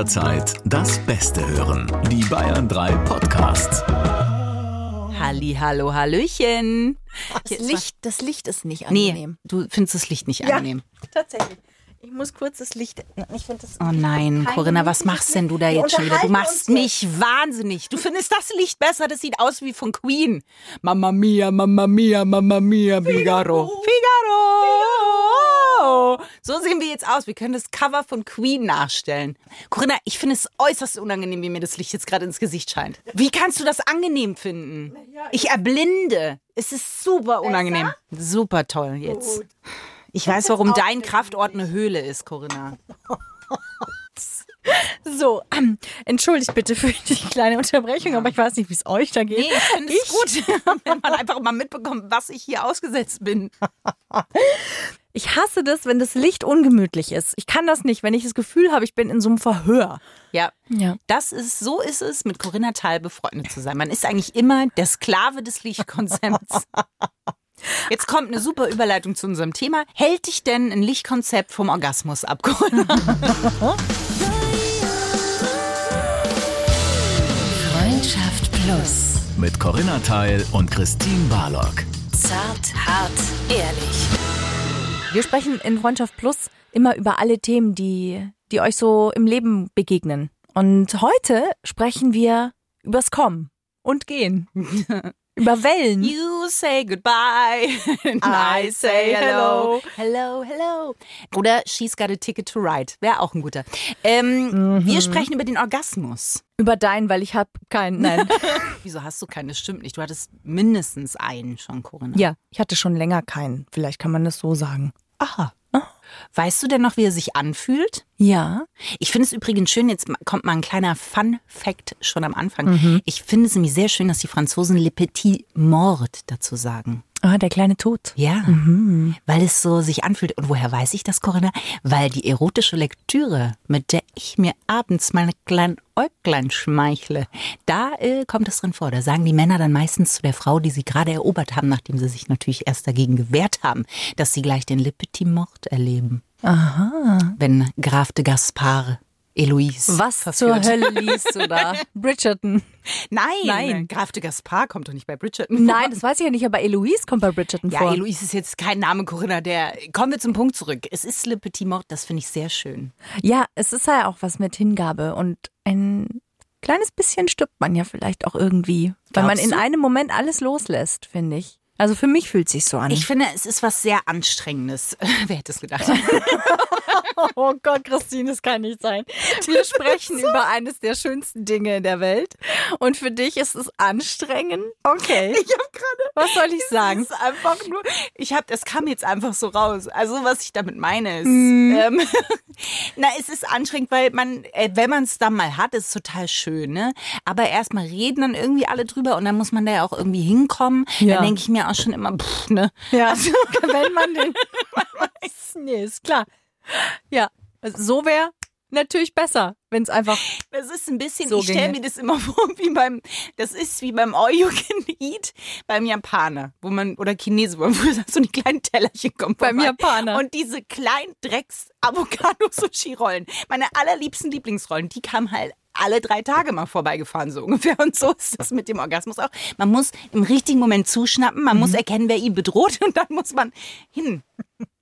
jederzeit das Beste hören. Die Bayern 3 Podcasts. Halli, hallo, hallöchen. Das Licht, das Licht ist nicht Nee, angenehm. du findest das Licht nicht angenehm. tatsächlich. Ich muss kurz das Licht. Ich finde das. Oh nein, Corinna, was machst denn du da jetzt schon wieder? Du machst mich wahnsinnig. Du findest das Licht besser, das sieht aus wie von Queen. Mamma mia, Mamma mia, Mamma mia, Figaro. Figaro. So sehen wir jetzt aus. Wir können das Cover von Queen nachstellen. Corinna, ich finde es äußerst unangenehm, wie mir das Licht jetzt gerade ins Gesicht scheint. Wie kannst du das angenehm finden? Ich erblinde. Es ist super unangenehm. Super toll jetzt. Ich weiß, warum dein Kraftort eine Höhle ist, Corinna. So, ähm, entschuldigt bitte für die kleine Unterbrechung, aber ich weiß nicht, wie es euch da geht. Nee, ich finde es gut, wenn man einfach mal mitbekommt, was ich hier ausgesetzt bin. Ich hasse das, wenn das Licht ungemütlich ist. Ich kann das nicht, wenn ich das Gefühl habe, ich bin in so einem Verhör. Ja, Ja. das ist, so ist es, mit Corinna Thal befreundet zu sein. Man ist eigentlich immer der Sklave des Lichtkonzepts. Jetzt kommt eine super Überleitung zu unserem Thema. Hält dich denn ein Lichtkonzept vom Orgasmus ab, Corinna? Freundschaft Plus. Mit Corinna Teil und Christine Barlock. Zart, hart, ehrlich. Wir sprechen in Freundschaft Plus immer über alle Themen, die, die euch so im Leben begegnen. Und heute sprechen wir übers Kommen und Gehen. über Wellen. You say goodbye and I say hello. Hello, hello. Oder She's got a ticket to ride. Wäre auch ein guter. Ähm, Wir sprechen über den Orgasmus. Über deinen, weil ich habe keinen. Nein. Wieso hast du keinen? Das stimmt nicht. Du hattest mindestens einen schon, Corinna. ja, ich hatte schon länger keinen. Vielleicht kann man das so sagen. Aha. Weißt du denn noch, wie er sich anfühlt? Ja. Ich finde es übrigens schön, jetzt kommt mal ein kleiner Fun-Fact schon am Anfang. Ich finde es nämlich sehr schön, dass die Franzosen Le Petit Mort dazu sagen. Ah, der kleine Tod. Ja, weil es so sich anfühlt. Und woher weiß ich das, Corinna? Weil die erotische Lektüre, mit der ich mir abends meine kleinen Äuglein schmeichle, da äh, kommt es drin vor. Da sagen die Männer dann meistens zu der Frau, die sie gerade erobert haben, nachdem sie sich natürlich erst dagegen gewehrt haben, dass sie gleich den Le Petit Mort erleben. Aha. Wenn Graf de Gaspard Eloise Was verführt. zur Hölle liest du da? Bridgerton. Nein, Nein. Graf de Gaspard kommt doch nicht bei Bridgerton. Nein, das weiß ich ja nicht, aber Eloise kommt bei Bridgerton Ja, vor. Eloise ist jetzt kein Name, Corinna. Der kommen wir zum Punkt zurück. Es ist Le Petit Mort, das finde ich sehr schön. Ja, es ist ja auch was mit Hingabe und ein kleines bisschen stirbt man ja vielleicht auch irgendwie, weil man Glaubst in du? einem Moment alles loslässt, finde ich. Also für mich fühlt sich so an. Ich finde, es ist was sehr Anstrengendes. Wer hätte es gedacht? oh Gott, Christine, das kann nicht sein. Wir sprechen über eines der schönsten Dinge in der Welt und für dich ist es anstrengend. Okay. Ich habe gerade. Was soll ich sagen? Es ist einfach nur. Ich habe, das kam jetzt einfach so raus. Also was ich damit meine ist, ähm, na, es ist anstrengend, weil man, äh, wenn man es dann mal hat, ist es total schön, ne? Aber erstmal reden dann irgendwie alle drüber und dann muss man da ja auch irgendwie hinkommen. Ja. Dann denke ich mir auch schon immer, pff, ne? Ja, wenn man den. nee, ist klar. Ja, also so wäre natürlich besser, wenn es einfach. Das ist ein bisschen, So ich stelle mir das immer vor, wie beim, das ist wie beim All You Can Eat beim Japaner, wo man, oder Chinesen, wo man so die kleinen Tellerchen kommen. Beim vorbei. Japaner. Und diese kleinen Drecks-Avocado-Sushi-Rollen, meine allerliebsten Lieblingsrollen, die kamen halt alle drei Tage mal vorbeigefahren, so ungefähr. Und so ist das mit dem Orgasmus auch. Man muss im richtigen Moment zuschnappen, man Mhm. muss erkennen, wer ihn bedroht und dann muss man hin.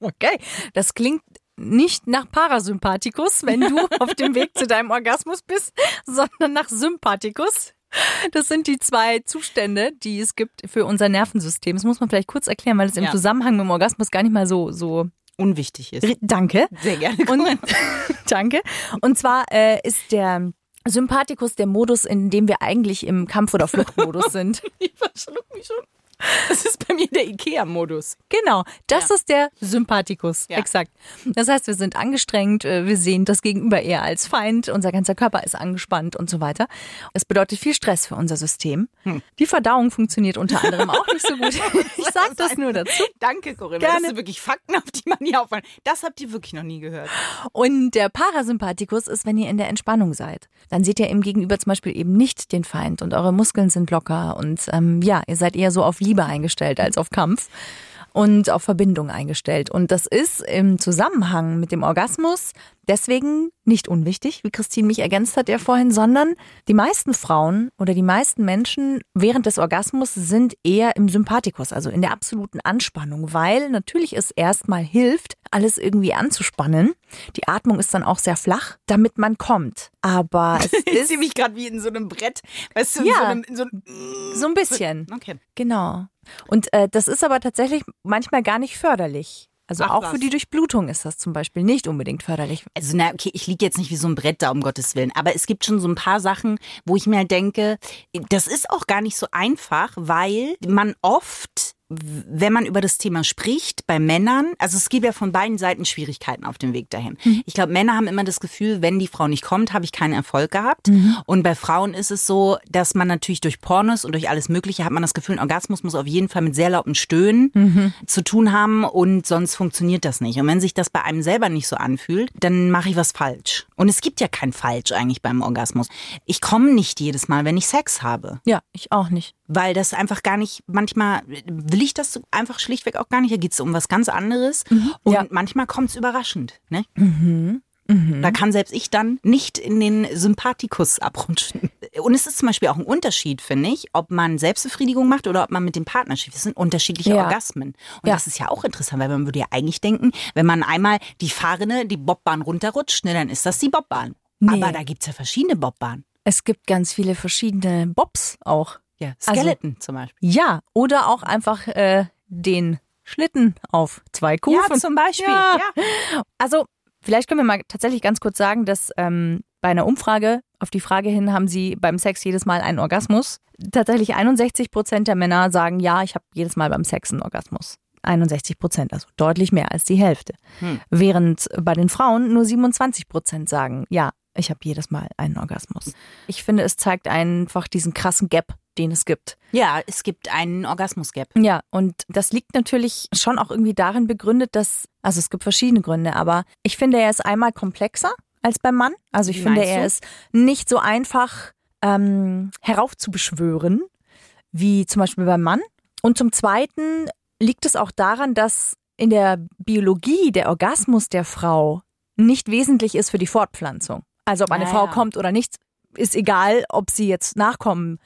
Okay, das klingt nicht nach Parasympathikus, wenn du auf dem Weg zu deinem Orgasmus bist, sondern nach Sympathikus. Das sind die zwei Zustände, die es gibt für unser Nervensystem. Das muss man vielleicht kurz erklären, weil es im Ja. Zusammenhang mit dem Orgasmus gar nicht mal so so. Unwichtig ist. Danke. Sehr gerne. Und, danke. Und zwar äh, ist der Sympathikus der Modus, in dem wir eigentlich im Kampf- oder Fluchtmodus sind. Ich verschluck mich schon. Das ist bei mir der Ikea-Modus. Genau, das Ja. ist der Sympathikus, Ja. exakt. Das heißt, wir sind angestrengt, äh, wir sehen das Gegenüber eher als Feind, unser ganzer Körper ist angespannt und so weiter. Es bedeutet viel Stress für unser System. Hm. Die Verdauung funktioniert unter anderem auch nicht so gut. Ich sag das nur dazu. Danke, Corinna. Gerne. Das sind wirklich Fakten, auf die man hier aufwand. Das habt ihr wirklich noch nie gehört. Und der Parasympathikus ist, wenn ihr in der Entspannung seid. Dann seht ihr im Gegenüber zum Beispiel eben nicht den Feind und eure Muskeln sind locker und ähm, ja, ihr seid eher so auf Liebe eingestellt als auf Kampf. Und auf Verbindung eingestellt. Und das ist im Zusammenhang mit dem Orgasmus deswegen nicht unwichtig, wie Christine mich ergänzt hat ja vorhin, sondern die meisten Frauen oder die meisten Menschen während des Orgasmus sind eher im Sympathikus, also in der absoluten Anspannung, weil natürlich es erstmal hilft, alles irgendwie anzuspannen. Die Atmung ist dann auch sehr flach, damit man kommt. Aber es Ich ist sehe mich gerade wie in so einem Brett. Weißt du, in Ja. so einem, in so einem so ein bisschen. Okay. Genau. Und äh, das ist aber tatsächlich manchmal gar nicht förderlich. Also Ach, auch was. für die Durchblutung ist das zum Beispiel nicht unbedingt förderlich. Also, na, okay, ich liege jetzt nicht wie so ein Brett da, um Gottes Willen. Aber es gibt schon so ein paar Sachen, wo ich mir halt denke, das ist auch gar nicht so einfach, weil man oft, wenn man über das Thema spricht, bei Männern, also es gibt ja von beiden Seiten Schwierigkeiten auf dem Weg dahin. Ich glaube, Männer haben immer das Gefühl, wenn die Frau nicht kommt, habe ich keinen Erfolg gehabt. Und bei Frauen ist es so, dass man natürlich durch Pornos und durch alles Mögliche hat man das Gefühl, ein Orgasmus muss auf jeden Fall mit sehr lauten Stöhnen zu tun haben und sonst funktioniert das nicht. Und wenn sich das bei einem selber nicht so anfühlt, dann mache ich was falsch. Und es gibt ja kein Falsch eigentlich beim Orgasmus. Ich komme nicht jedes Mal, wenn ich Sex habe, Ja, ich auch nicht. weil das einfach gar nicht, manchmal will ich das einfach schlichtweg auch gar nicht. Da geht es um was ganz anderes. Und Ja. manchmal kommt es überraschend. Ne? Da kann selbst ich dann nicht in den Sympathikus abrutschen. Und es ist zum Beispiel auch ein Unterschied, finde ich, ob man Selbstbefriedigung macht oder ob man mit dem Partner schläft. Das sind unterschiedliche Ja. Orgasmen. Und Ja. das ist ja auch interessant, weil man würde ja eigentlich denken, wenn man einmal die Fahrrinne, die Bobbahn runterrutscht, ne, dann ist das die Bobbahn. Nee. Aber da gibt's ja verschiedene Bobbahnen. Es gibt ganz viele verschiedene Bobs auch. Ja, Also- Skeleton zum Beispiel. Ja, oder auch einfach äh, den Schlitten auf zwei Kufen. zum Beispiel. Ja. Ja. Also, vielleicht können wir mal tatsächlich ganz kurz sagen, dass ähm, bei einer Umfrage auf die Frage hin, haben Sie beim Sex jedes Mal einen Orgasmus? Tatsächlich 61 Prozent der Männer sagen, ja, ich habe jedes Mal beim Sex einen Orgasmus. 61 Prozent, also deutlich mehr als die Hälfte. Während bei den Frauen nur 27 Prozent sagen, ja, ich habe jedes Mal einen Orgasmus. Ich finde, es zeigt einfach diesen krassen Gap, den es gibt. ja, es gibt einen Orgasmus-Gap. Ja, und das liegt natürlich schon auch irgendwie darin begründet, dass, also es gibt verschiedene Gründe, aber ich finde, er ist einmal komplexer als beim Mann. Also ich Wie finde, er ist nicht so einfach ähm, heraufzubeschwören, wie zum Beispiel beim Mann. Und zum Zweiten liegt es auch daran, dass in der Biologie der Orgasmus der Frau nicht wesentlich ist für die Fortpflanzung. Also ob eine Ja, Frau kommt oder nicht, ist egal, ob sie jetzt Nachkommen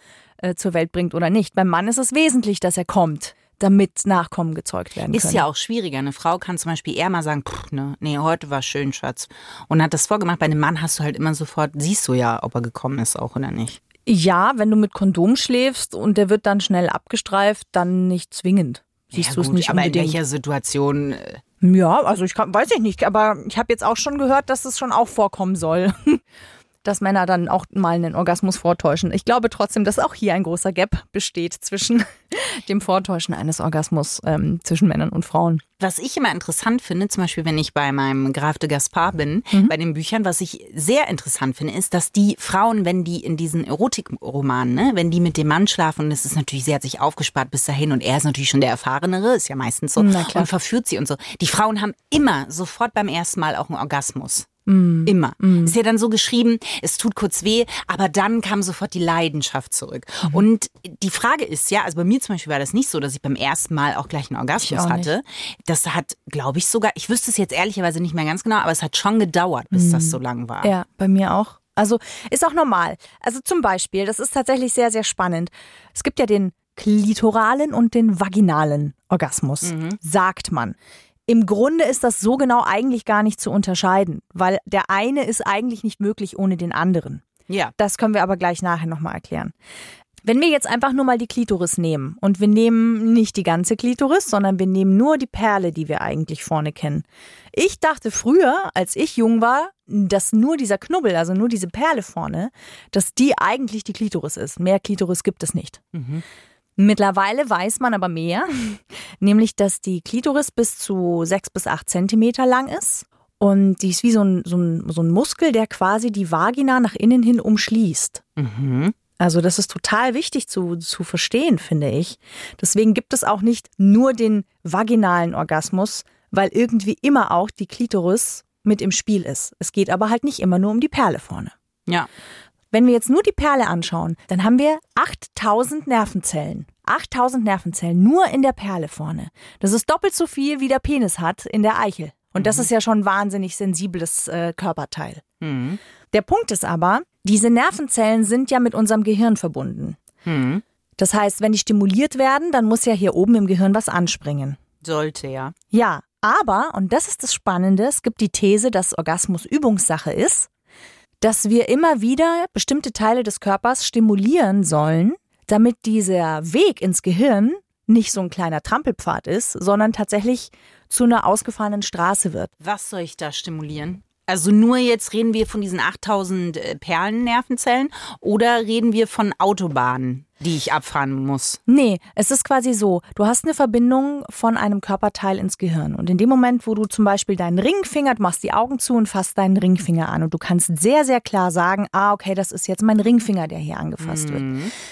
äh, zur Welt bringt oder nicht. Beim Mann ist es wesentlich, dass er kommt, damit Nachkommen gezeugt werden Ist können. ja auch schwieriger. Eine Frau kann zum Beispiel eher mal sagen, Pff, ne, nee, heute war schön, Schatz. Und hat das vorgemacht. Bei einem Mann hast du halt immer sofort, siehst du ja, ob er gekommen ist auch oder nicht. Ja, wenn du mit Kondom schläfst und der wird dann schnell abgestreift, dann nicht zwingend. Siehst Ja, du es nicht aber unbedingt. in welcher Situation? äh, Ja, also ich kann, weiß ich nicht, aber ich habe jetzt auch schon gehört, dass es schon auch vorkommen soll. Dass Männer dann auch mal einen Orgasmus vortäuschen. Ich glaube trotzdem, dass auch hier ein großer Gap besteht zwischen dem Vortäuschen eines Orgasmus ähm, zwischen Männern und Frauen. Was ich immer interessant finde, zum Beispiel, wenn ich bei meinem Graf de Gaspar bin, bei den Büchern, was ich sehr interessant finde, ist, dass die Frauen, wenn die in diesen Erotikromanen, ne, wenn die mit dem Mann schlafen, und es ist natürlich, sie hat sich aufgespart bis dahin und er ist natürlich schon der Erfahrenere, ist ja meistens so, und verführt sie und so. Die Frauen haben immer sofort beim ersten Mal auch einen Orgasmus. Immer. Ist ja dann so geschrieben, es tut kurz weh, aber dann kam sofort die Leidenschaft zurück. Und die Frage ist ja, also bei mir zum Beispiel war das nicht so, dass ich beim ersten Mal auch gleich einen Orgasmus hatte. Das hat, glaube ich, sogar, ich wüsste es jetzt ehrlicherweise nicht mehr ganz genau, aber es hat schon gedauert, bis das so lang war. Ja, bei mir auch. Also ist auch normal. Also zum Beispiel, das ist tatsächlich sehr, sehr spannend. Es gibt ja den klitoralen und den vaginalen Orgasmus, sagt man. Im Grunde ist das so genau eigentlich gar nicht zu unterscheiden, weil der eine ist eigentlich nicht möglich ohne den anderen. Ja. Das können wir aber gleich nachher nochmal erklären. Wenn wir jetzt einfach nur mal die Klitoris nehmen und wir nehmen nicht die ganze Klitoris, sondern wir nehmen nur die Perle, die wir eigentlich vorne kennen. Ich dachte früher, als ich jung war, dass nur dieser Knubbel, also nur diese Perle vorne, dass die eigentlich die Klitoris ist. Mehr Klitoris gibt es nicht. Mittlerweile weiß man aber mehr, nämlich dass die Klitoris bis zu sechs bis acht Zentimeter lang ist. Und die ist wie so ein, so, ein, so ein Muskel, der quasi die Vagina nach innen hin umschließt. Also das ist total wichtig zu, zu verstehen, finde ich. Deswegen gibt es auch nicht nur den vaginalen Orgasmus, weil irgendwie immer auch die Klitoris mit im Spiel ist. Es geht aber halt nicht immer nur um die Perle vorne. Ja. Wenn wir jetzt nur die Perle anschauen, dann haben wir 8000 Nervenzellen. 8000 Nervenzellen nur in der Perle vorne. Das ist doppelt so viel, wie der Penis hat in der Eichel. Und das ist ja schon ein wahnsinnig sensibles äh, Körperteil. Mhm. Der Punkt ist aber, diese Nervenzellen sind ja mit unserem Gehirn verbunden. Mhm. Das heißt, wenn die stimuliert werden, dann muss ja hier oben im Gehirn was anspringen. Sollte, ja. Ja, aber, und das ist das Spannende, es gibt die These, dass Orgasmus Übungssache ist, dass wir immer wieder bestimmte Teile des Körpers stimulieren sollen, damit dieser Weg ins Gehirn nicht so ein kleiner Trampelpfad ist, sondern tatsächlich zu einer ausgefahrenen Straße wird. Was soll ich da stimulieren? Also nur jetzt reden wir von diesen 8000 äh, Perlennervenzellen oder reden wir von Autobahnen, die ich abfahren muss? Nee, es ist quasi so, du hast eine Verbindung von einem Körperteil ins Gehirn. Und in dem Moment, wo du zum Beispiel deinen Ringfinger, du machst die Augen zu und fasst deinen Ringfinger an und du kannst sehr, sehr klar sagen, ah, okay, das ist jetzt mein Ringfinger, der hier angefasst wird.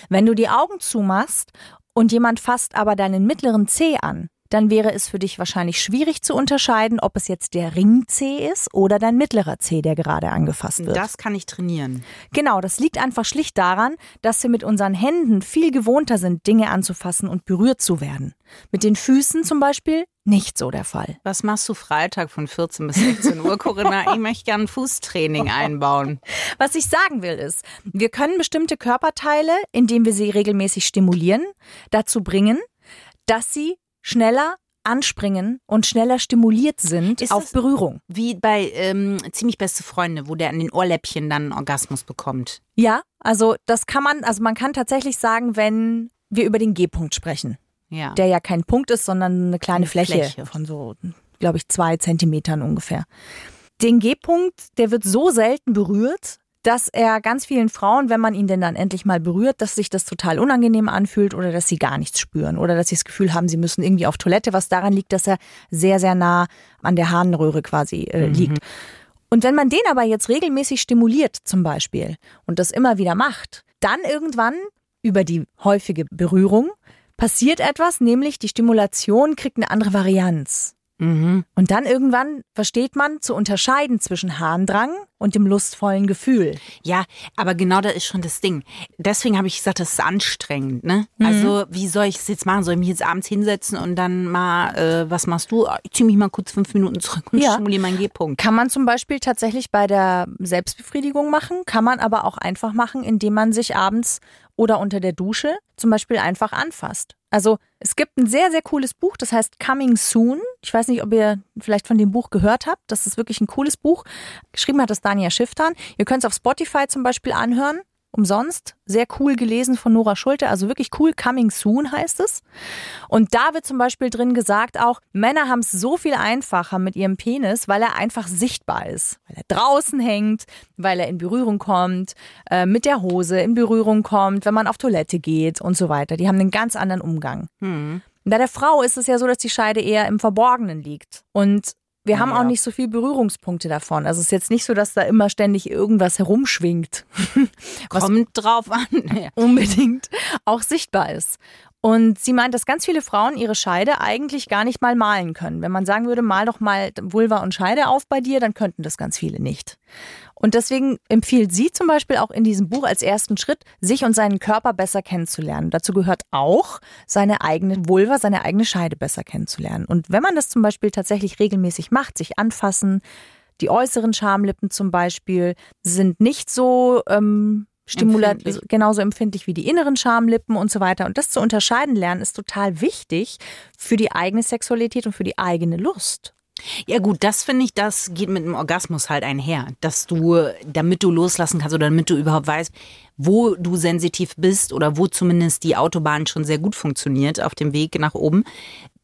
Wenn du die Augen zumachst und jemand fasst aber deinen mittleren Zeh an, dann wäre es für dich wahrscheinlich schwierig zu unterscheiden, ob es jetzt der Ringzeh ist oder dein mittlerer Zeh, der gerade angefasst wird. Das kann ich trainieren. Genau, das liegt einfach schlicht daran, dass wir mit unseren Händen viel gewohnter sind, Dinge anzufassen und berührt zu werden. Mit den Füßen zum Beispiel nicht so der Fall. Was machst du Freitag von 14 bis 16 Uhr, Corinna? Ich möchte gerne Fußtraining einbauen. Was ich sagen will ist, wir können bestimmte Körperteile, indem wir sie regelmäßig stimulieren, dazu bringen, dass sie schneller anspringen und schneller stimuliert sind Ist auf Berührung. Wie bei ähm, Ziemlich beste Freunde, wo der an den Ohrläppchen dann einen Orgasmus bekommt. Ja, also das kann man, also man kann tatsächlich sagen, wenn wir über den G-Punkt sprechen, Ja. der ja kein Punkt ist, sondern eine kleine Eine Fläche, Fläche. von so, glaube ich, zwei Zentimetern ungefähr. Den G-Punkt, der wird so selten berührt, dass er ganz vielen Frauen, wenn man ihn denn dann endlich mal berührt, dass sich das total unangenehm anfühlt oder dass sie gar nichts spüren oder dass sie das Gefühl haben, sie müssen irgendwie auf Toilette, was daran liegt, dass er sehr, sehr nah an der Harnröhre quasi äh, liegt. Und wenn man den aber jetzt regelmäßig stimuliert zum Beispiel und das immer wieder macht, dann irgendwann über die häufige Berührung passiert etwas, nämlich die Stimulation kriegt eine andere Varianz. Mhm. Und dann irgendwann versteht man zu unterscheiden zwischen Harndrang und dem lustvollen Gefühl. Ja, aber genau das ist schon das Ding. Deswegen habe ich gesagt, das ist anstrengend. Ne? Also wie soll ich es jetzt machen? Soll ich mich jetzt abends hinsetzen und dann mal, äh, was machst du? Ich ziehe mich mal kurz fünf Minuten zurück und Ja. stimuliere meinen G-Punkt. Kann man zum Beispiel tatsächlich bei der Selbstbefriedigung machen, kann man aber auch einfach machen, indem man sich abends oder unter der Dusche zum Beispiel einfach anfasst. Also es gibt ein sehr, sehr cooles Buch, das heißt Coming Soon. Ich weiß nicht, ob ihr vielleicht von dem Buch gehört habt. Das ist wirklich ein cooles Buch. Geschrieben hat das Dania Schifftan. Ihr könnt es auf Spotify zum Beispiel anhören. Umsonst. Sehr cool gelesen von Nora Schulte. Also wirklich cool. Coming Soon heißt es. Und da wird zum Beispiel drin gesagt auch, Männer haben es so viel einfacher mit ihrem Penis, weil er einfach sichtbar ist. Weil er draußen hängt, weil er in Berührung kommt, äh, mit der Hose in Berührung kommt, wenn man auf Toilette geht und so weiter. Die haben einen ganz anderen Umgang. Bei der Frau ist es ja so, dass die Scheide eher im Verborgenen liegt. Und wir haben Ja. auch nicht so viel Berührungspunkte davon. Also es ist jetzt nicht so, dass da immer ständig irgendwas herumschwingt. Was Kommt drauf an. Ja. unbedingt auch sichtbar ist. Und sie meint, dass ganz viele Frauen ihre Scheide eigentlich gar nicht mal malen können. Wenn man sagen würde, mal doch mal Vulva und Scheide auf bei dir, dann könnten das ganz viele nicht. Und deswegen empfiehlt sie zum Beispiel auch in diesem Buch als ersten Schritt, sich und seinen Körper besser kennenzulernen. Dazu gehört auch, seine eigene Vulva, seine eigene Scheide besser kennenzulernen. Und wenn man das zum Beispiel tatsächlich regelmäßig macht, sich anfassen, die äußeren Schamlippen zum Beispiel sind nicht so ähm, stimulat genauso empfindlich wie die inneren Schamlippen und so weiter. Und das zu unterscheiden lernen ist total wichtig für die eigene Sexualität und für die eigene Lust. Ja gut, das finde ich, das geht mit dem Orgasmus halt einher, dass du, damit du loslassen kannst oder damit du überhaupt weißt, wo du sensitiv bist oder wo zumindest die Autobahn schon sehr gut funktioniert auf dem Weg nach oben.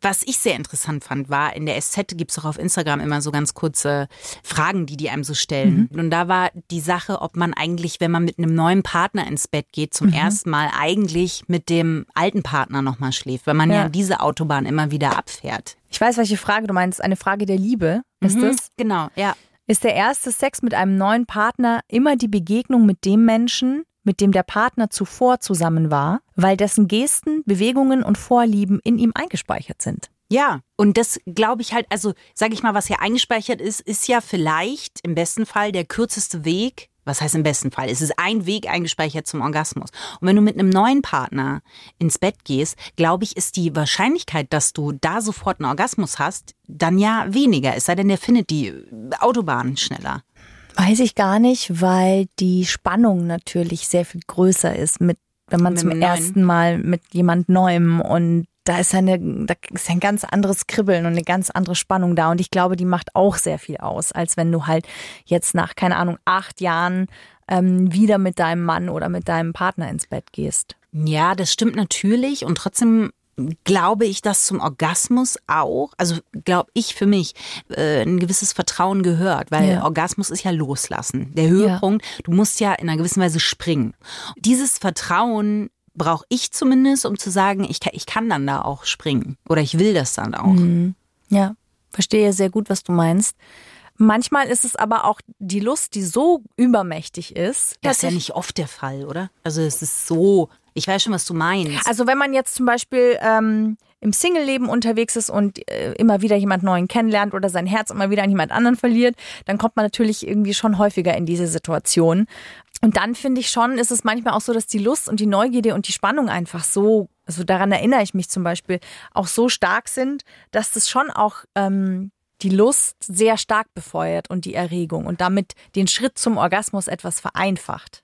Was ich sehr interessant fand, war, in der SZ gibt es auch auf Instagram immer so ganz kurze Fragen, die die einem so stellen. Und da war die Sache, ob man eigentlich, wenn man mit einem neuen Partner ins Bett geht, zum ersten Mal eigentlich mit dem alten Partner nochmal schläft, weil man ja. Ja. diese Autobahn immer wieder abfährt. Ich weiß, welche Frage du meinst. Eine Frage der Liebe ist Mhm, es. Genau, ja. Ist der erste Sex mit einem neuen Partner immer die Begegnung mit dem Menschen, mit dem der Partner zuvor zusammen war, weil dessen Gesten, Bewegungen und Vorlieben in ihm eingespeichert sind? Ja, und das glaube ich halt, also sage ich mal, was hier eingespeichert ist, ist ja vielleicht im besten Fall der kürzeste Weg Was heißt im besten Fall? Es ist ein Weg eingespeichert zum Orgasmus. Und wenn du mit einem neuen Partner ins Bett gehst, glaube ich, ist die Wahrscheinlichkeit, dass du da sofort einen Orgasmus hast, dann ja weniger. Es sei denn, der findet die Autobahn schneller. Weiß ich gar nicht, weil die Spannung natürlich sehr viel größer ist, mit, wenn man Mit zum ersten Mal mit jemand Neuem und da ist eine, da ist ein ganz anderes Kribbeln und eine ganz andere Spannung da. Und ich glaube, die macht auch sehr viel aus, als wenn du halt jetzt nach, keine Ahnung, acht Jahren ähm, wieder mit deinem Mann oder mit deinem Partner ins Bett gehst. Ja, das stimmt natürlich. Und trotzdem glaube ich, dass zum Orgasmus auch, also glaube ich für mich, äh, ein gewisses Vertrauen gehört, weil Ja. Orgasmus ist ja loslassen. Der Höhepunkt, du musst ja in einer gewissen Weise springen. Dieses Vertrauen brauche ich zumindest, um zu sagen, ich kann, ich kann dann da auch springen. Oder ich will das dann auch. Ja, verstehe sehr gut, was du meinst. Manchmal ist es aber auch die Lust, die so übermächtig ist. Das ist ja nicht oft der Fall, oder? Also es ist so, ich weiß schon, was du meinst. Also wenn man jetzt zum Beispiel ähm, im Single-Leben unterwegs ist und äh, immer wieder jemand Neuen kennenlernt oder sein Herz immer wieder an jemand anderen verliert, dann kommt man natürlich irgendwie schon häufiger in diese Situation. Und dann finde ich schon, ist es manchmal auch so, dass die Lust und die Neugierde und die Spannung einfach so, also daran erinnere ich mich zum Beispiel, auch so stark sind, dass das schon auch ähm, die Lust sehr stark befeuert und die Erregung und damit den Schritt zum Orgasmus etwas vereinfacht.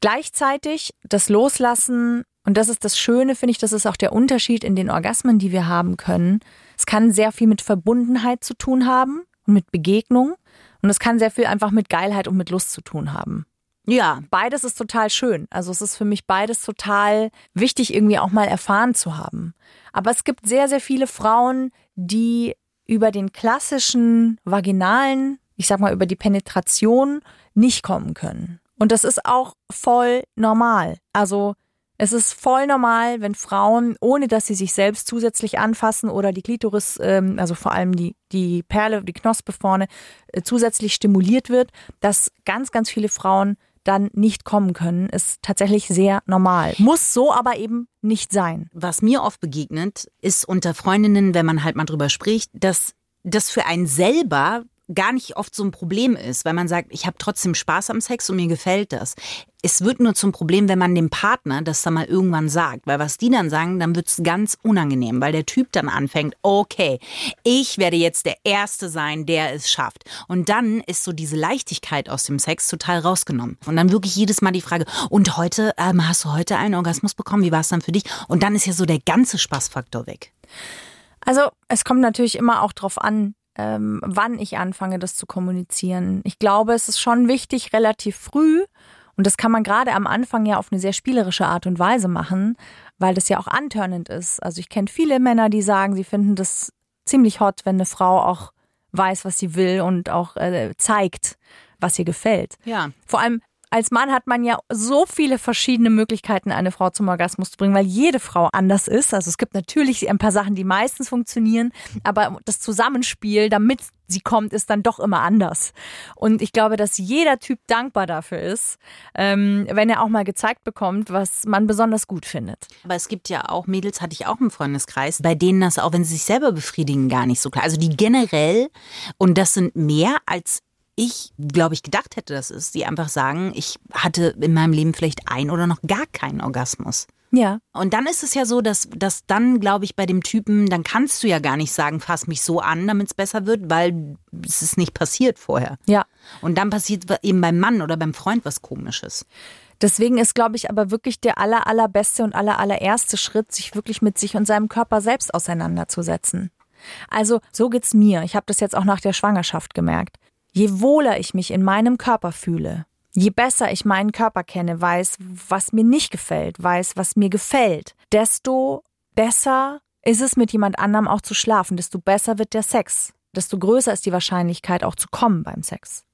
Gleichzeitig das Loslassen, und das ist das Schöne, finde ich, das ist auch der Unterschied in den Orgasmen, die wir haben können. Es kann sehr viel mit Verbundenheit zu tun haben und mit Begegnung. Und es kann sehr viel einfach mit Geilheit und mit Lust zu tun haben. ja, Beides ist total schön. Also es ist für mich beides total wichtig, irgendwie auch mal erfahren zu haben. Aber es gibt sehr, sehr viele Frauen, die über den klassischen vaginalen, ich sag mal über die Penetration nicht kommen können. Und das ist auch voll normal. Also es ist voll normal, wenn Frauen, ohne dass sie sich selbst zusätzlich anfassen oder die Klitoris, ähm, also vor allem die, die Perle, die Knospe vorne, äh, zusätzlich stimuliert wird, dass ganz, ganz viele Frauen dann nicht kommen können, ist tatsächlich sehr normal. Muss so aber eben nicht sein. was mir oft begegnet, ist unter Freundinnen, wenn man halt mal drüber spricht, dass das für einen selber gar nicht oft so ein Problem ist, weil man sagt, ich habe trotzdem Spaß am Sex und mir gefällt das. Es wird nur zum Problem, wenn man dem Partner das dann mal irgendwann sagt, weil was die dann sagen, dann wird's ganz unangenehm, weil der Typ dann anfängt, okay, ich werde jetzt der Erste sein, der es schafft. Und dann ist so diese Leichtigkeit aus dem Sex total rausgenommen. Und dann wirklich jedes Mal die Frage, und heute, ähm, hast du heute einen Orgasmus bekommen? Wie war es dann für dich? Und dann ist ja so der ganze Spaßfaktor weg. Also es kommt natürlich immer auch drauf an, ähm, wann ich anfange, das zu kommunizieren. Ich glaube, es ist schon wichtig, relativ früh, und das kann man gerade am Anfang ja auf eine sehr spielerische Art und Weise machen, weil das ja auch antörnend ist. Also ich kenne viele Männer, die sagen, sie finden das ziemlich hot, wenn eine Frau auch weiß, was sie will und auch äh, zeigt, was ihr gefällt. Ja. Vor allem als Mann hat man ja so viele verschiedene Möglichkeiten, eine Frau zum Orgasmus zu bringen, weil jede Frau anders ist. Also es gibt natürlich ein paar Sachen, die meistens funktionieren, aber das Zusammenspiel, damit sie kommt, ist dann doch immer anders. Und ich glaube, dass jeder Typ dankbar dafür ist, ähm, wenn er auch mal gezeigt bekommt, was man besonders gut findet. Aber es gibt ja auch Mädels, hatte ich auch im Freundeskreis, bei denen das auch, wenn sie sich selber befriedigen, gar nicht so klar. Also die generell, und das sind mehr als ich, glaube ich, gedacht hätte, das ist, die einfach sagen, ich hatte in meinem Leben vielleicht ein oder noch gar keinen Orgasmus. Ja. Und dann ist es ja so, dass, dass dann, glaube ich, bei dem Typen, dann kannst du ja gar nicht sagen, fass mich so an, damit es besser wird, weil es ist nicht passiert vorher. Ja. Und dann passiert eben beim Mann oder beim Freund was Komisches. Deswegen ist, glaube ich, aber wirklich der aller, allerbeste und aller, allererste Schritt, sich wirklich mit sich und seinem Körper selbst auseinanderzusetzen. Also, so geht's mir. Ich habe das jetzt auch nach der Schwangerschaft gemerkt. Je wohler ich mich in meinem Körper fühle, je besser ich meinen Körper kenne, weiß, was mir nicht gefällt, weiß, was mir gefällt, desto besser ist es mit jemand anderem auch zu schlafen, desto besser wird der Sex, desto größer ist die Wahrscheinlichkeit auch zu kommen beim Sex.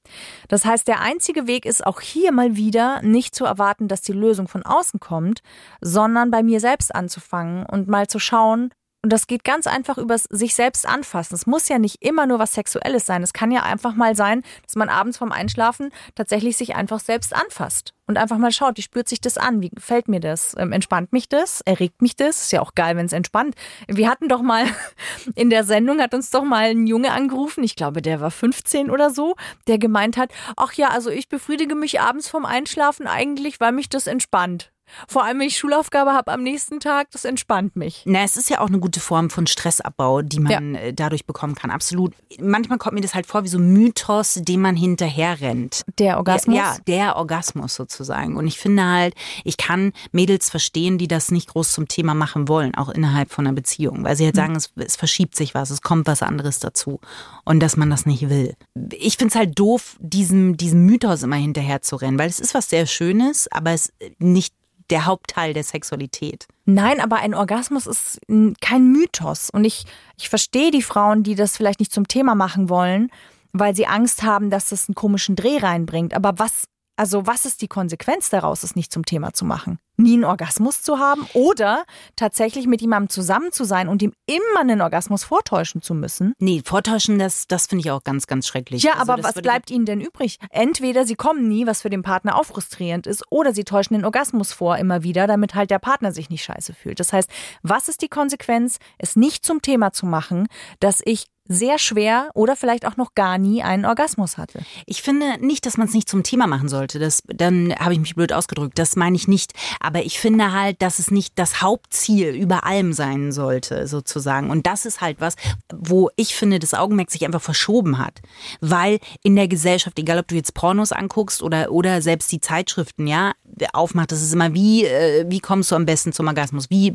Das heißt, der einzige Weg ist auch hier mal wieder nicht zu erwarten, dass die Lösung von außen kommt, sondern bei mir selbst anzufangen und mal zu schauen, Und das geht ganz einfach über sich selbst anfassen. Es muss ja nicht immer nur was Sexuelles sein. Es kann ja einfach mal sein, dass man abends vorm Einschlafen tatsächlich sich einfach selbst anfasst. Und einfach mal schaut, wie spürt sich das an? Wie gefällt mir das? Ähm, entspannt mich das? Erregt mich das? Ist ja auch geil, wenn es entspannt. Wir hatten doch mal in der Sendung, hat uns doch mal ein Junge angerufen, ich glaube, der war 15 oder so, der gemeint hat, ach ja, also ich befriedige mich abends vorm Einschlafen eigentlich, weil mich das entspannt. Vor allem, wenn ich Schulaufgabe habe am nächsten Tag, das entspannt mich. Na, es ist ja auch eine gute Form von Stressabbau, die man ja. Äh, dadurch bekommen kann. Absolut. Manchmal kommt mir das halt vor wie so ein Mythos, dem man hinterher rennt. Der Orgasmus? Ja, der Orgasmus sozusagen. Und ich finde halt, ich kann Mädels verstehen, die das nicht groß zum Thema machen wollen, auch innerhalb von einer Beziehung, weil sie halt hm. sagen, es, es verschiebt sich was, es kommt was anderes dazu und dass man das nicht will. Ich finde es halt doof, diesem, diesem Mythos immer hinterher zu rennen, weil es ist was sehr Schönes, aber es nicht der Hauptteil der Sexualität. Nein, aber ein Orgasmus ist kein Mythos. Und ich, ich verstehe die Frauen, die das vielleicht nicht zum Thema machen wollen, weil sie Angst haben, dass das einen komischen Dreh reinbringt. Aber was also was ist die Konsequenz daraus, es nicht zum Thema zu machen? Nie einen Orgasmus zu haben oder tatsächlich mit jemandem zusammen zu sein und ihm immer einen Orgasmus vortäuschen zu müssen? Nee, vortäuschen, das, das finde ich auch ganz, ganz schrecklich. Ja, also aber was bleibt ihnen denn übrig? Entweder sie kommen nie, was für den Partner auch frustrierend ist, oder sie täuschen den Orgasmus vor immer wieder, damit halt der Partner sich nicht scheiße fühlt. Das heißt, was ist die Konsequenz, es nicht zum Thema zu machen, dass ich sehr schwer oder vielleicht auch noch gar nie einen Orgasmus hatte. Ich finde nicht, dass man es nicht zum Thema machen sollte. Das, dann habe ich mich blöd ausgedrückt. Das meine ich nicht. Aber ich finde halt, dass es nicht das Hauptziel über allem sein sollte, sozusagen. Und das ist halt was, wo ich finde, das Augenmerk sich einfach verschoben hat. Weil in der Gesellschaft, egal ob du jetzt Pornos anguckst oder, oder selbst die Zeitschriften, ja, aufmacht, das ist immer, wie, äh, wie kommst du am besten zum Orgasmus? Wie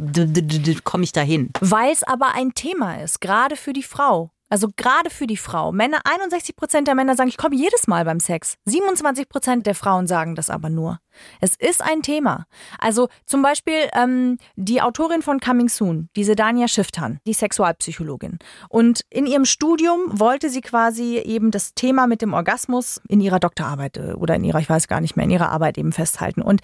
komme ich dahin? Weil es aber ein Thema ist, gerade für die Frau. Also gerade für die Frau. Männer, 61 Prozent der Männer sagen, ich komme jedes Mal beim Sex. 27 Prozent der Frauen sagen das aber nur. Es ist ein Thema. Also zum Beispiel ähm, die Autorin von Coming Soon, diese Dania Schifftan, die Sexualpsychologin. Und in ihrem Studium wollte sie quasi eben das Thema mit dem Orgasmus in ihrer Doktorarbeit äh, oder in ihrer, ich weiß gar nicht mehr, in ihrer Arbeit eben festhalten. Und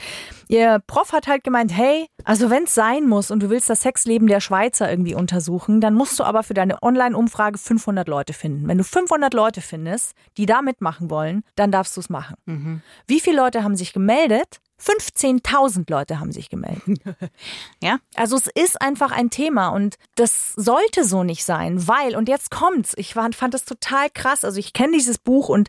ihr Prof hat halt gemeint, hey, also wenn es sein muss und du willst das Sexleben der Schweizer irgendwie untersuchen, dann musst du aber für deine Online-Umfrage 500 Leute finden. Wenn du 500 Leute findest, die da mitmachen wollen, dann darfst du es machen. Mhm. Wie viele Leute haben sich gemeldet? Gemeldet. 15.000 Leute haben sich gemeldet. ja, also es ist einfach ein Thema und das sollte so nicht sein, weil, und jetzt kommt's, ich fand, fand das total krass, also ich kenne dieses Buch und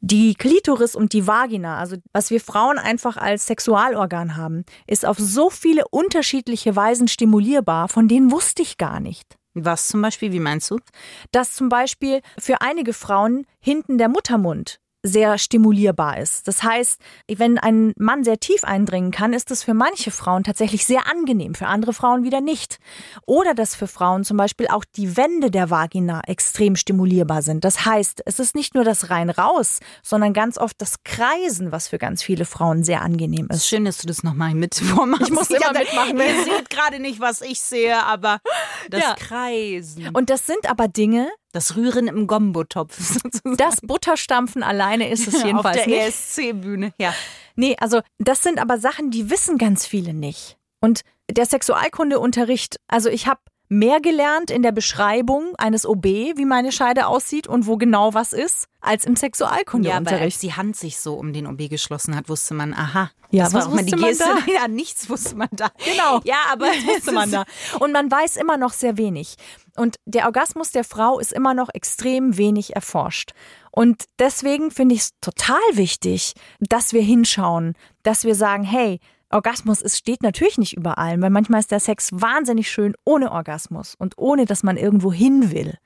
die Klitoris und die Vagina, also was wir Frauen einfach als Sexualorgan haben, ist auf so viele unterschiedliche Weisen stimulierbar, von denen wusste ich gar nicht. Was zum Beispiel, wie meinst du? Dass zum Beispiel für einige Frauen hinten der Muttermund sehr stimulierbar ist. Das heißt, wenn ein Mann sehr tief eindringen kann, ist das für manche Frauen tatsächlich sehr angenehm, für andere Frauen wieder nicht. Oder dass für Frauen zum Beispiel auch die Wände der Vagina extrem stimulierbar sind. Das heißt, es ist nicht nur das rein raus, sondern ganz oft das Kreisen, was für ganz viele Frauen sehr angenehm ist. Schön, dass du das nochmal mit vormachst. Ich muss immer mitmachen. Ihr seht gerade nicht, was ich sehe, aber das ja. Kreisen. Und das sind aber Dinge, das Rühren im Gombo-Topf. Das Butterstampfen alleine ist es jedenfalls Auf der ESC-Bühne, ja. Nee, also das sind aber Sachen, die wissen ganz viele nicht. Und der Sexualkundeunterricht, also ich habe mehr gelernt in der Beschreibung eines OB, wie meine Scheide aussieht und wo genau was ist, als im Sexualkundeunterricht. Ja, aber als die Hand sich so um den OB geschlossen hat, wusste man, aha. Ja, das was war auch mal die Geste. Ja, nichts wusste man da. Genau. Ja, aber das wusste man da. Und man weiß immer noch sehr wenig. Und der Orgasmus der Frau ist immer noch extrem wenig erforscht. Und deswegen finde ich es total wichtig, dass wir hinschauen, dass wir sagen, hey, Orgasmus ist, steht natürlich nicht über allem, weil manchmal ist der Sex wahnsinnig schön ohne Orgasmus und ohne, dass man irgendwo hin will.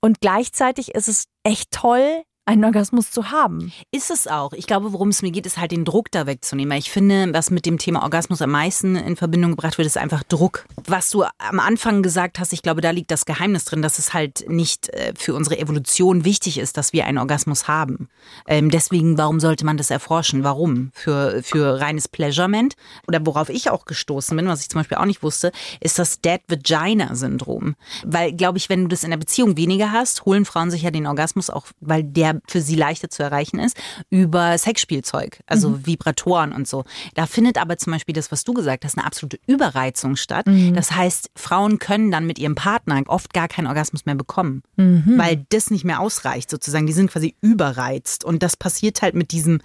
Und gleichzeitig ist es echt toll, einen Orgasmus zu haben. Ist es auch. Ich glaube, worum es mir geht, ist halt den Druck da wegzunehmen. Ich finde, was mit dem Thema Orgasmus am meisten in Verbindung gebracht wird, ist einfach Druck. Was du am Anfang gesagt hast, ich glaube, da liegt das Geheimnis drin, dass es halt nicht äh, für unsere Evolution wichtig ist, dass wir einen Orgasmus haben. Ähm, deswegen, warum sollte man das erforschen? Warum? Für, für reines Pleasurement? Oder worauf ich auch gestoßen bin, was ich zum Beispiel auch nicht wusste, ist das Dead Vagina Syndrom. Weil, glaube ich, wenn du das in der Beziehung weniger hast, holen Frauen sich ja den Orgasmus auch, weil der für sie leichter zu erreichen ist, über Sexspielzeug, also Mhm. Vibratoren und so. Da findet aber zum Beispiel das, was du gesagt hast, eine absolute Überreizung statt. Mhm. Das heißt, Frauen können dann mit ihrem Partner oft gar keinen Orgasmus mehr bekommen, Mhm. weil das nicht mehr ausreicht sozusagen. Die sind quasi überreizt und das passiert halt mit diesem,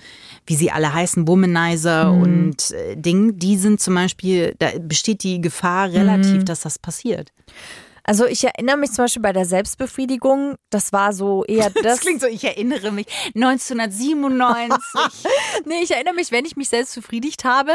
wie sie alle heißen, Womanizer Mhm. und äh, Ding. Die sind zum Beispiel, da besteht die Gefahr Mhm. relativ, dass das passiert. Also ich erinnere mich zum Beispiel bei der Selbstbefriedigung, das war so eher das. Das klingt so, ich erinnere mich, 1997. nee, ich erinnere mich, wenn ich mich selbst befriedigt habe,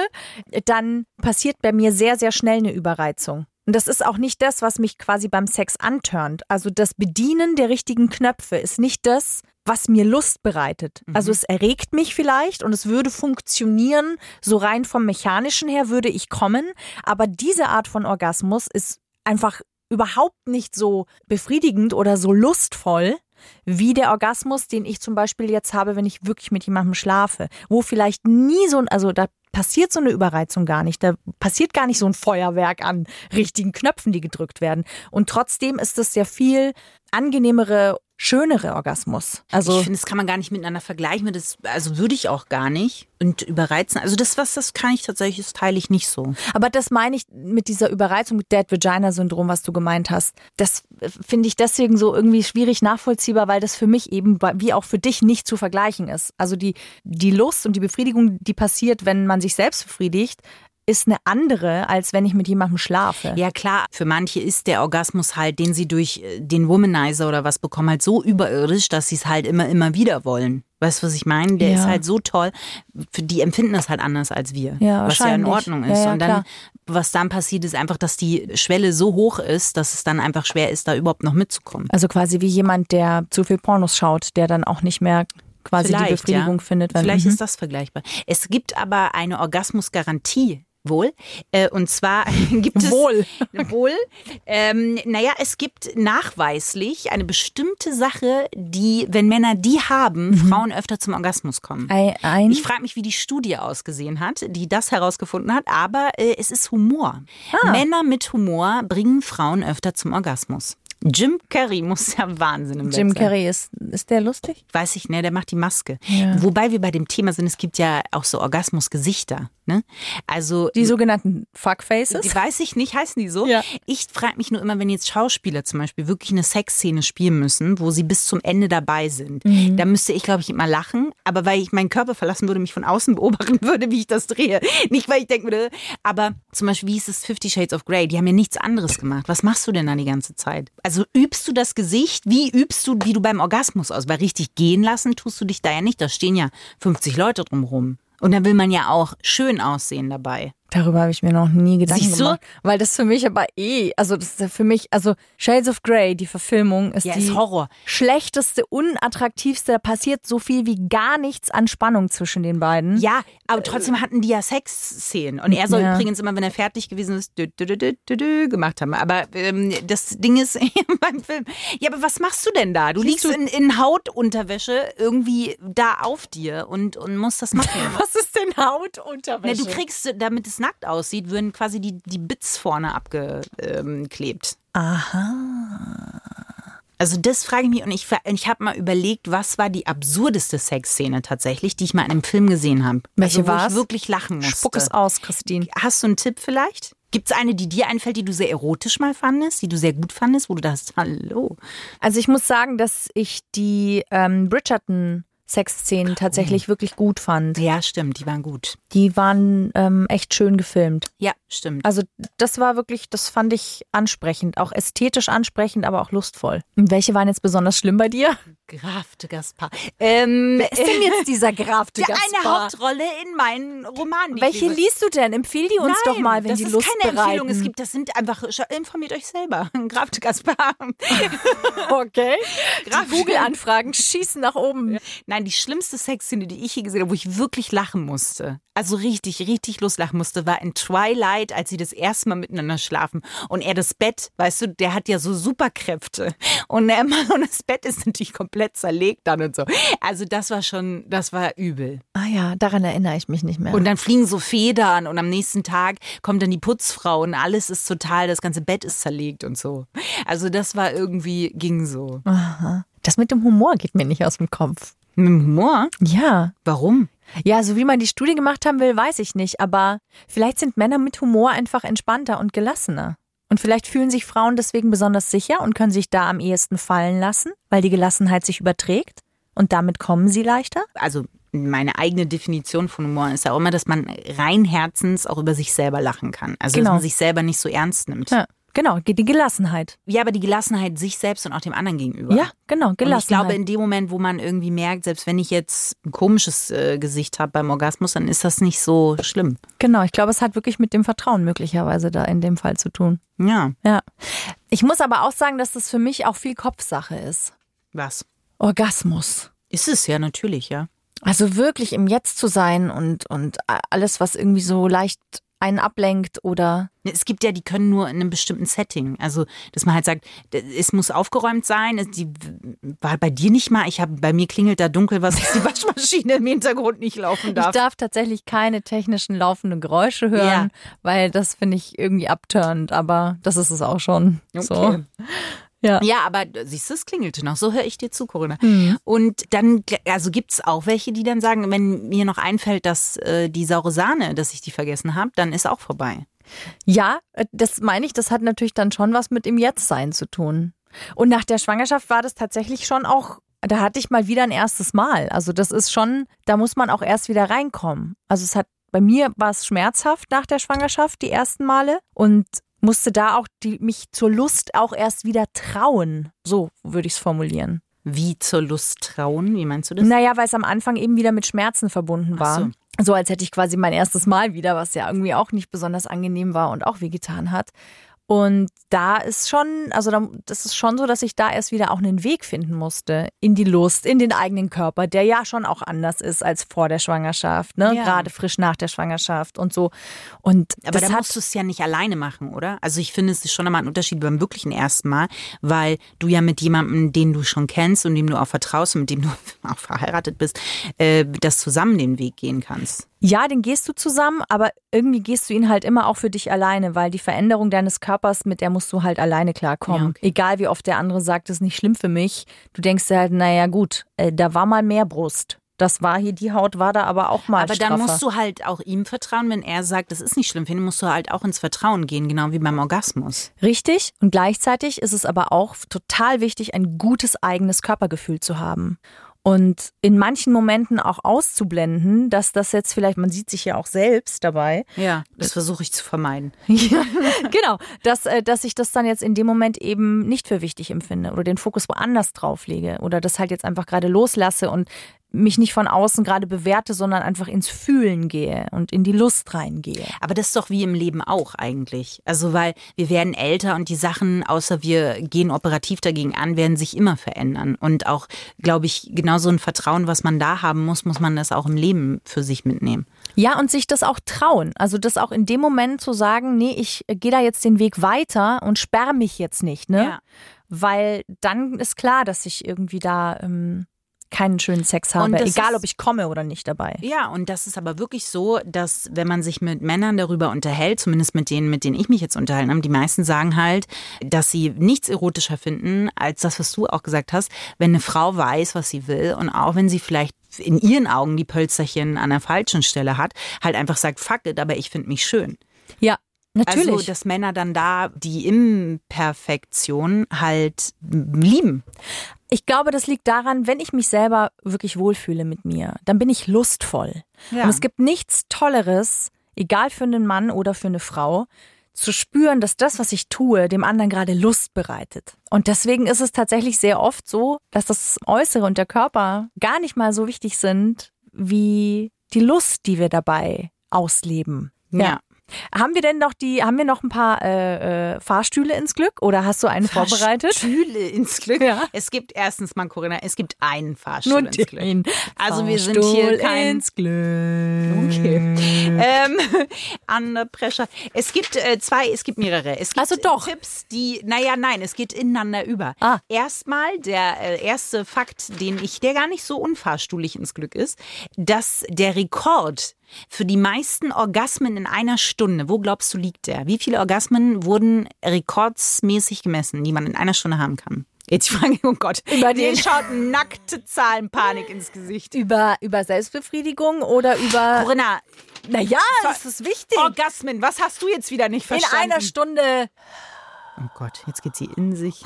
dann passiert bei mir sehr, sehr schnell eine Überreizung. Und das ist auch nicht das, was mich quasi beim Sex antörnt. Also das Bedienen der richtigen Knöpfe ist nicht das, was mir Lust bereitet. Also es erregt mich vielleicht und es würde funktionieren, so rein vom mechanischen her würde ich kommen. Aber diese Art von Orgasmus ist einfach überhaupt nicht so befriedigend oder so lustvoll wie der Orgasmus, den ich zum Beispiel jetzt habe, wenn ich wirklich mit jemandem schlafe, wo vielleicht nie so ein, also da passiert so eine Überreizung gar nicht, da passiert gar nicht so ein Feuerwerk an richtigen Knöpfen, die gedrückt werden. Und trotzdem ist es sehr viel angenehmere, schönere Orgasmus. Also ich finde, das kann man gar nicht miteinander vergleichen. Das, also würde ich auch gar nicht. Und überreizen. Also das, was das kann ich tatsächlich, das teile ich nicht so. Aber das meine ich mit dieser Überreizung, mit Dead Vagina Syndrom, was du gemeint hast. Das äh, finde ich deswegen so irgendwie schwierig nachvollziehbar, weil das für mich eben wie auch für dich nicht zu vergleichen ist. Also die, die Lust und die Befriedigung, die passiert, wenn man sich selbst befriedigt, ist eine andere, als wenn ich mit jemandem schlafe. Ja klar, für manche ist der Orgasmus halt, den sie durch äh, den Womanizer oder was bekommen, halt so überirdisch, dass sie es halt immer, immer wieder wollen. Weißt du, was ich meine? Der Ja. ist halt so toll. Für die empfinden das halt anders als wir. Ja, was ja in. Ordnung Ja, ist. ja, Und dann, klar. was dann passiert, ist einfach, dass die Schwelle so hoch ist, dass es dann einfach schwer ist, da überhaupt noch mitzukommen. Also quasi wie jemand, der zu viel Pornos schaut, der dann auch nicht mehr quasi die Vielleicht, Befriedigung ja. findet. Wenn, Vielleicht Mhm. ist das vergleichbar. Es gibt aber eine Orgasmusgarantie. Wohl. Äh, und zwar gibt es. Wohl. Wohl. Ähm, naja, es gibt nachweislich eine bestimmte Sache, die, wenn Männer die haben, Frauen öfter zum Orgasmus kommen. Mhm. Ein Ich frage mich, wie die Studie ausgesehen hat, die das herausgefunden hat, aber äh, es ist Humor. Ah. Männer mit Humor bringen Frauen öfter zum Orgasmus. Jim Carrey muss ja Wahnsinn im Jim Bett sein. Carrey ist, ist der lustig? Weiß ich, ne, der macht die Maske. Ja. Wobei wir bei dem Thema sind, es gibt ja auch so Orgasmusgesichter. Ne? Also Die sogenannten Fuckfaces? die weiß ich nicht, heißen die so? Ja. Ich frage mich nur immer, wenn jetzt Schauspieler zum Beispiel wirklich eine Sexszene spielen müssen, wo sie bis zum Ende dabei sind, Mhm. da müsste ich, glaube ich, immer lachen. Aber weil ich meinen Körper verlassen würde, mich von außen beobachten würde, wie ich das drehe. Nicht, weil ich denken würde, aber zum Beispiel, wie hieß es Fifty Shades of Grey? Die haben ja nichts anderes gemacht. Was machst du denn dann die ganze Zeit? Also übst du das Gesicht? Wie übst du, wie du beim Orgasmus aus? Weil richtig gehen lassen tust du dich da ja nicht. Da stehen ja 50 Leute drumrum. Und dann will man ja auch schön aussehen dabei. Darüber habe ich mir noch nie Gedanken Siehst du? gemacht. Weil das für mich aber eh, also das ist ja für mich, also Shades of Grey, die Verfilmung, ist Ja, die ist Horror. schlechteste, unattraktivste. Da passiert so viel wie gar nichts an Spannung zwischen den beiden. Ja, aber trotzdem hatten die ja Sexszenen. Und er soll Ja. übrigens immer, wenn er fertig gewesen ist, dü, dü, dü, gemacht haben. Aber ähm, das Ding ist beim Film. Ja, aber was machst du denn da? Du liegst in, in Hautunterwäsche irgendwie da auf dir und, und musst das machen. Was ist denn Na, Hautunterwäsche? du kriegst, damit es nackt aussieht, würden quasi die, die Bits vorne abgeklebt. Aha. Also das frage ich mich und ich, ich habe mal überlegt, was war die absurdeste Sexszene tatsächlich, die ich mal in einem Film gesehen habe. Welche also, wo war's? ich wirklich lachen musste. Spuck es aus, Christine. Hast du einen Tipp vielleicht? Gibt es eine, die dir einfällt, die du sehr erotisch mal fandest, die du sehr gut fandest, wo du dachtest, hallo? Also ich muss sagen, dass ich die ähm, Bridgerton Sexszenen tatsächlich wirklich gut fand. Ja, stimmt, die waren gut. Die waren ähm, echt schön gefilmt. Ja, stimmt. Also das war wirklich, das fand ich ansprechend, auch ästhetisch ansprechend, aber auch lustvoll. Und welche waren jetzt besonders schlimm bei dir? Graf de Gaspar. Ähm, Wer ist denn jetzt dieser Graf de der eine Gaspar? Hauptrolle in meinen Romanen. Welche liest du denn? Empfiehl die uns Nein, doch mal, wenn das die ist Lust keine Empfehlung. bereiten. Es gibt, das sind einfach, informiert euch selber. Graf de Gaspar. okay. Graf- Die Google-Anfragen schießen nach oben. Nein, die schlimmste Sexszene, die ich je gesehen habe, wo ich wirklich lachen musste, also richtig, richtig loslachen musste, war in Twilight, als sie das erste Mal miteinander schlafen. Und er das Bett, weißt du, der hat ja so Superkräfte. Und, er, und das Bett ist natürlich komplett zerlegt dann und so. Also das war schon, das war übel. Ah ja, daran erinnere ich mich nicht mehr. Und dann fliegen so Federn und am nächsten Tag kommt dann die Putzfrau und alles ist total, das ganze Bett ist zerlegt und so. Also das war irgendwie, ging so. Das mit dem Humor geht mir nicht aus dem Kopf. Mit dem Humor? Ja. Warum? Ja, so wie man die Studie gemacht haben will, weiß ich nicht. Aber vielleicht sind Männer mit Humor einfach entspannter und gelassener. Und vielleicht fühlen sich Frauen deswegen besonders sicher und können sich da am ehesten fallen lassen, weil die Gelassenheit sich überträgt. Und damit kommen sie leichter. Also meine eigene Definition von Humor ist ja auch immer, dass man rein herzens auch über sich selber lachen kann. Also Genau. dass man sich selber nicht so ernst nimmt. Ja, genau, die Gelassenheit. Ja, aber die Gelassenheit sich selbst und auch dem anderen gegenüber. Ja, genau, Und ich Gelassenheit. glaube, in dem Moment, wo man irgendwie merkt, selbst wenn ich jetzt ein komisches äh, Gesicht habe beim Orgasmus, dann ist das nicht so schlimm. genau, ich glaube, es hat wirklich mit dem Vertrauen möglicherweise da in dem Fall zu tun. Ja, Ja. Ich muss aber auch sagen, dass das für mich auch viel Kopfsache ist. was? Orgasmus. Ist es ja natürlich, ja. Also wirklich im Jetzt zu sein und, und alles, was irgendwie so leicht einen ablenkt oder Es gibt ja, die können nur in einem bestimmten Setting. Also, dass man halt sagt, es muss aufgeräumt sein. Die war bei dir nicht mal. Ich habe bei mir klingelt da dunkel, was dass die Waschmaschine im Hintergrund nicht laufen ich darf. darf tatsächlich keine technischen laufenden Geräusche hören, weil das finde ich irgendwie abturnt, aber das ist es auch schon. So. Ja. Ja, aber siehst du, es klingelte noch. So höre ich dir zu, Corinna. Mhm. Und dann, also gibt es auch welche, die dann sagen, wenn mir noch einfällt, dass äh, die saure Sahne, dass ich die vergessen habe, dann ist auch vorbei. Ja, äh, das meine ich, das hat natürlich dann schon was mit dem Jetztsein zu tun. Und nach der Schwangerschaft war das tatsächlich schon auch, da hatte ich mal wieder ein erstes Mal. Also das ist schon, da muss man auch erst wieder reinkommen. Also es hat, bei mir war es schmerzhaft nach der Schwangerschaft, die ersten Male. Und musste da auch die, mich zur Lust auch erst wieder trauen. So würde ich es formulieren. Wie zur Lust trauen? Wie meinst du das? Naja, weil es am Anfang eben wieder mit Schmerzen verbunden war. so. So als hätte ich quasi mein erstes Mal wieder, was ja irgendwie auch nicht besonders angenehm war und auch wehgetan hat. Und da ist schon, also da, das ist schon so, dass ich da erst wieder auch einen Weg finden musste in die Lust, in den eigenen Körper, der ja schon auch anders ist als vor der Schwangerschaft, ne? Ja. Gerade frisch nach der Schwangerschaft und so. Und Aber das da musst du es ja nicht alleine machen, oder? Also ich finde, es ist schon einmal ein Unterschied beim wirklichen ersten Mal, weil du ja mit jemandem, den du schon kennst und dem du auch vertraust und mit dem du auch verheiratet bist, äh, das zusammen den Weg gehen kannst. Ja, den gehst du zusammen, aber irgendwie gehst du ihn halt immer auch für dich alleine, weil die Veränderung deines Körpers, mit der musst du halt alleine klarkommen. Ja, okay. Egal wie oft der andere sagt, das ist nicht schlimm für mich. Du denkst dir halt, naja gut, äh, da war mal mehr Brust. Das war hier, die Haut war da aber auch mal Aber dann straffer. musst du halt auch ihm vertrauen, wenn er sagt, das ist nicht schlimm für ihn, musst du halt auch ins Vertrauen gehen, genau wie beim Orgasmus. Richtig. Und gleichzeitig ist es aber auch total wichtig, ein gutes eigenes Körpergefühl zu haben. Und in manchen Momenten auch auszublenden, dass das jetzt vielleicht, man sieht sich ja auch selbst dabei, Ja, das versuche ich zu vermeiden. Ja, genau, dass, äh, dass ich das dann jetzt in dem Moment eben nicht für wichtig empfinde oder den Fokus woanders drauf lege oder das halt jetzt einfach gerade loslasse und mich nicht von außen gerade bewerte, sondern einfach ins Fühlen gehe und in die Lust reingehe. Aber das ist doch wie im Leben auch eigentlich. Also weil wir werden älter und die Sachen, außer wir gehen operativ dagegen an, werden sich immer verändern. Und auch, glaube ich, genauso ein Vertrauen, was man da haben muss, muss man das auch im Leben für sich mitnehmen. Ja, und sich das auch trauen. Also das auch in dem Moment zu sagen, nee, ich äh, gehe da jetzt den Weg weiter und sperre mich jetzt nicht, ne? Ja. Weil dann ist klar, dass ich irgendwie da ähm, keinen schönen Sex habe, egal ist- ob ich komme oder nicht dabei. Ja, und das ist aber wirklich so, dass wenn man sich mit Männern darüber unterhält, zumindest mit denen, mit denen ich mich jetzt unterhalten habe, die meisten sagen halt, dass sie nichts erotischer finden, als das, was du auch gesagt hast, wenn eine Frau weiß, was sie will und auch wenn sie vielleicht in ihren Augen die Pölzerchen an der falschen Stelle hat, halt einfach sagt, fuck it, aber ich finde mich schön. Ja, natürlich. Also, dass Männer dann da die Imperfektion halt lieben. Ich glaube, das liegt daran, wenn ich mich selber wirklich wohlfühle mit mir, dann bin ich lustvoll. Ja. Und es gibt nichts Tolleres, egal für einen Mann oder für eine Frau, zu spüren, dass das, was ich tue, dem anderen gerade Lust bereitet. Und deswegen ist es tatsächlich sehr oft so, dass das Äußere und der Körper gar nicht mal so wichtig sind, wie die Lust, die wir dabei ausleben. Ja. Haben wir denn noch die, haben wir noch ein paar äh, äh, Fahrstühle ins Glück oder hast du einen vorbereitet? Fahrstühle ins Glück. Ja. Es gibt erstens mal, Corinna, es gibt einen Fahrstuhl Nur ins Glück. den Also wir sind hier Fahrstuhl kein ins Glück. Okay. Ähm, under pressure. Es gibt äh, zwei, es gibt mehrere. Es gibt Also doch. Tipps, die, naja, nein, es geht ineinander über. Ah. Erstmal der äh, erste Fakt, den ich, der gar nicht so unfahrstuhlig ins Glück ist, dass der Rekord für die meisten Orgasmen in einer Stunde, wo glaubst du liegt der? Wie viele Orgasmen wurden rekordsmäßig gemessen, die man in einer Stunde haben kann? Jetzt die Frage, oh Gott, Über den- schaut nackte Zahlenpanik ins Gesicht. Über, über Selbstbefriedigung oder über. Corinna, Naja, das ist wichtig. Orgasmen, was hast du jetzt wieder nicht In verstanden? einer Stunde. Oh Gott, jetzt geht sie in sich.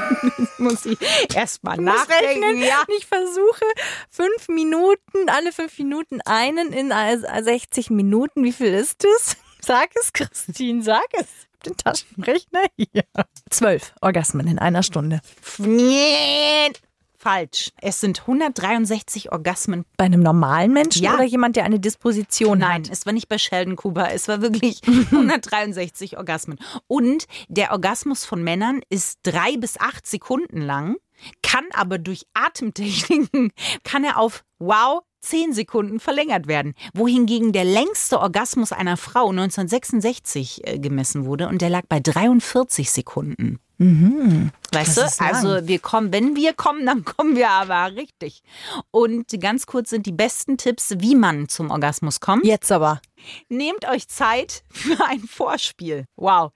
muss sie erstmal muss nachdenken. rechnen. Ja. Ich versuche fünf Minuten, alle fünf Minuten einen in äh, 60 Minuten. Wie viel ist das? Sag es, Christine, sag es. Den Taschenrechner hier. Zwölf Orgasmen in einer Stunde. Falsch. Es sind 163 Orgasmen. Bei einem normalen Menschen Ja. oder jemand, der eine Disposition Nein, hat? es war nicht bei Sheldon Kuba. Es war wirklich 163 Orgasmen. Und der Orgasmus von Männern ist drei bis acht Sekunden lang, kann aber durch Atemtechniken, kann er auf, wow, 10 Sekunden verlängert werden. Wohingegen der längste Orgasmus einer Frau 1966 äh, gemessen wurde und der lag bei 43 Sekunden. Weißt Das ist du, also wir kommen, wenn wir kommen, dann kommen wir aber richtig. Und ganz kurz sind die besten Tipps, wie man zum Orgasmus kommt. Jetzt aber. Nehmt euch Zeit für ein Vorspiel. Wow.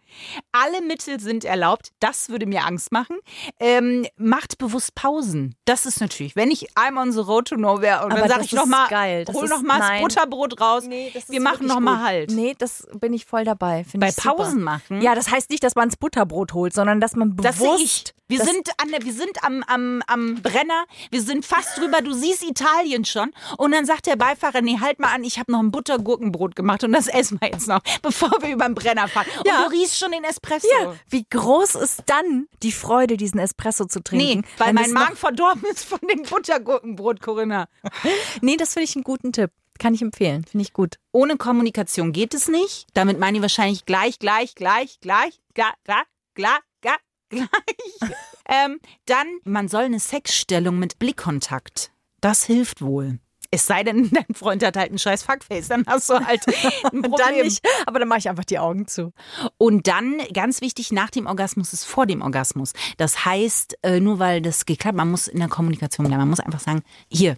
Alle Mittel sind erlaubt. Das würde mir Angst machen. Ähm, macht bewusst Pausen. Das ist natürlich, wenn ich I'm on the road to nowhere und Aber dann sage das ich noch ist mal, geil. Das hol ist- noch mal das. Butterbrot raus. wir machen noch mal Halt. Nee, das bin ich voll dabei. Bei. Pausen machen? Ja, das heißt nicht, dass man das Butterbrot holt, sondern dass man Das bewusst. sehe ich. Wir das- sind, an der, wir sind am, am, am Brenner, wir sind fast drüber, du siehst Italien schon. Und dann sagt der Beifahrer, nee, halt mal an, ich habe noch ein Buttergurkenbrot gemacht und das essen wir jetzt noch, bevor wir über den Brenner fahren. Und Ja. du riechst schon den Espresso. Ja, wie groß ist dann die Freude, diesen Espresso zu Nee, trinken? weil Wenn mein Magen verdorben ist von dem Buttergurkenbrot, Corinna. Nee, das finde ich einen guten Tipp. Kann ich empfehlen. Finde ich gut. Ohne Kommunikation geht es nicht. Damit meine ich wahrscheinlich gleich, gleich, gleich, gleich, gleich, gleich, gleich, gleich, ähm, dann, man soll eine Sexstellung mit Blickkontakt. Das hilft wohl. Es sei denn, dein Freund hat halt ein scheiß Fuckface, dann hast du halt ein Problem. Dann nicht, aber dann mache ich einfach die Augen zu. Und dann, ganz wichtig, nach dem Orgasmus ist vor dem Orgasmus. Das heißt, äh, nur weil das geklappt, man muss in der Kommunikation bleiben. Man muss einfach sagen, hier,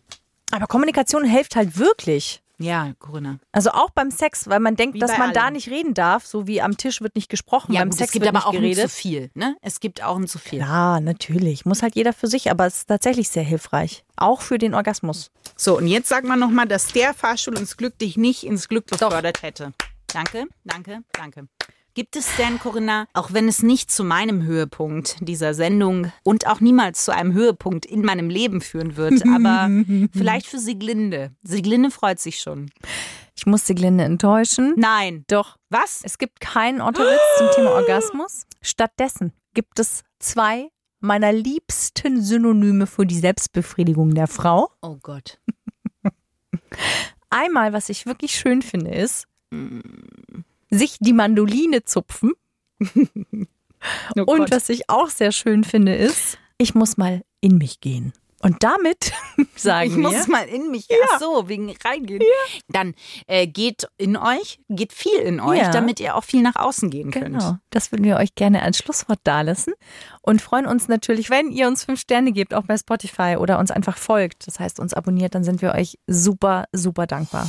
Aber Kommunikation hilft halt wirklich. Ja, Corinna. Also auch beim Sex, weil man denkt, Wie dass man da allem. nicht reden darf, so wie am Tisch wird nicht gesprochen, Ja, beim gut, Sex es gibt aber auch ein geredet. zu viel. Ne? Es gibt auch ein zu viel. Ja, natürlich. Muss halt jeder für sich, aber es ist tatsächlich sehr hilfreich. Auch für den Orgasmus. So, und jetzt sag mal nochmal, dass der Fahrstuhl uns Glück dich nicht ins Glück befördert hätte. Danke, danke, danke. Gibt es denn, Corinna, auch wenn es nicht zu meinem Höhepunkt dieser Sendung und auch niemals zu einem Höhepunkt in meinem Leben führen wird, aber vielleicht für Sieglinde. Sieglinde freut sich schon. Ich muss Siglinde enttäuschen. Nein. Doch. Was? Es gibt keinen Otterwitz zum Thema Orgasmus. Stattdessen gibt es zwei meiner liebsten Synonyme für die Selbstbefriedigung der Frau. Oh Gott. Einmal, was ich wirklich schön finde, ist, sich die Mandoline zupfen. Oh Und was ich auch sehr schön finde, ist, ich muss mal in mich gehen. Und damit sagen ich wir, muss mal in mich. Ach so, wegen reingehen. Dann äh, geht in euch, geht viel in euch, Ja. damit ihr auch viel nach außen gehen könnt. Genau, das würden wir euch gerne als Schlusswort dalassen und freuen uns natürlich, wenn ihr uns fünf Sterne gebt, auch bei Spotify oder uns einfach folgt. Das heißt, uns abonniert, dann sind wir euch super, super dankbar.